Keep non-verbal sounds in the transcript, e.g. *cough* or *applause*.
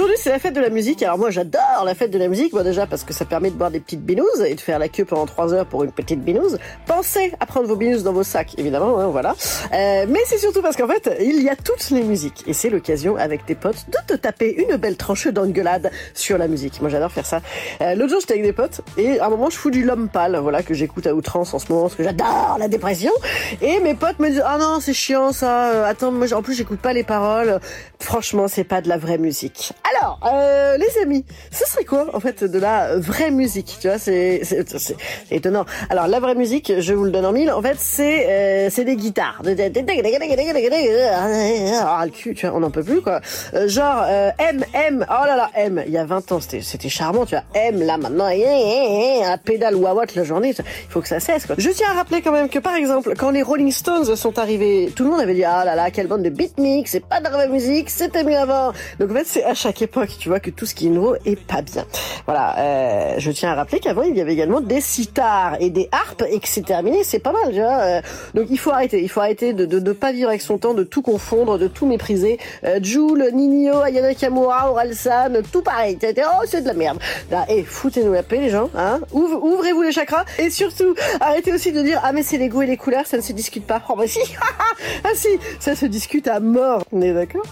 Aujourd'hui, c'est la fête de la musique. Alors moi, j'adore la fête de la musique. Moi déjà parce que ça permet de boire des petites binouses et de faire la queue pendant trois heures pour une petite binouse. Pensez à prendre vos binouses dans vos sacs, évidemment. Hein, voilà. Euh, mais c'est surtout parce qu'en fait, il y a toutes les musiques et c'est l'occasion avec tes potes de te taper une belle tranche d'engueulade sur la musique. Moi, j'adore faire ça. Euh, L'autre jour, j'étais avec des potes et à un moment, je fous du l'homme pâle, voilà que j'écoute à outrance en ce moment parce que j'adore la dépression. Et mes potes me disent ah non, c'est chiant ça. Euh, Attends, moi en plus, j'écoute pas les paroles. Franchement, c'est pas de la vraie musique. Alors, euh, les amis, ce serait quoi en fait de la vraie musique Tu vois, c'est étonnant. Alors, la vraie musique, je vous le donne en mille. En fait, c'est euh, c'est des guitares. Ah, le cul, tu vois, on n'en peut plus quoi. Euh, genre euh, M M. Oh là là, M. Il y a 20 ans, c'était c'était charmant, tu vois. M là maintenant, un pédale wawat la journée. Il faut que ça cesse quoi. Je tiens à rappeler quand même que par exemple, quand les Rolling Stones sont arrivés, tout le monde avait dit ah là là, quelle bande de beatnik, c'est pas de la vraie musique, c'était mieux avant. Donc en fait, c'est à chaque époque, tu vois, que tout ce qui est nouveau est pas bien. Voilà. Euh, je tiens à rappeler qu'avant il y avait également des sitars et des harpes et que c'est terminé, c'est pas mal, tu vois. Euh, donc il faut arrêter, il faut arrêter de, de, de pas vivre avec son temps, de tout confondre, de tout mépriser. Euh, Nino, Ayana Kamura, Oralsan, tout pareil. Oh, c'est de la merde. Là, et foutez-nous la paix, les gens. Hein Ouv- Ouvrez-vous les chakras et surtout arrêtez aussi de dire ah mais c'est les goûts et les couleurs, ça ne se discute pas. Oh bah si, *laughs* ah si, ça se discute à mort. On est d'accord?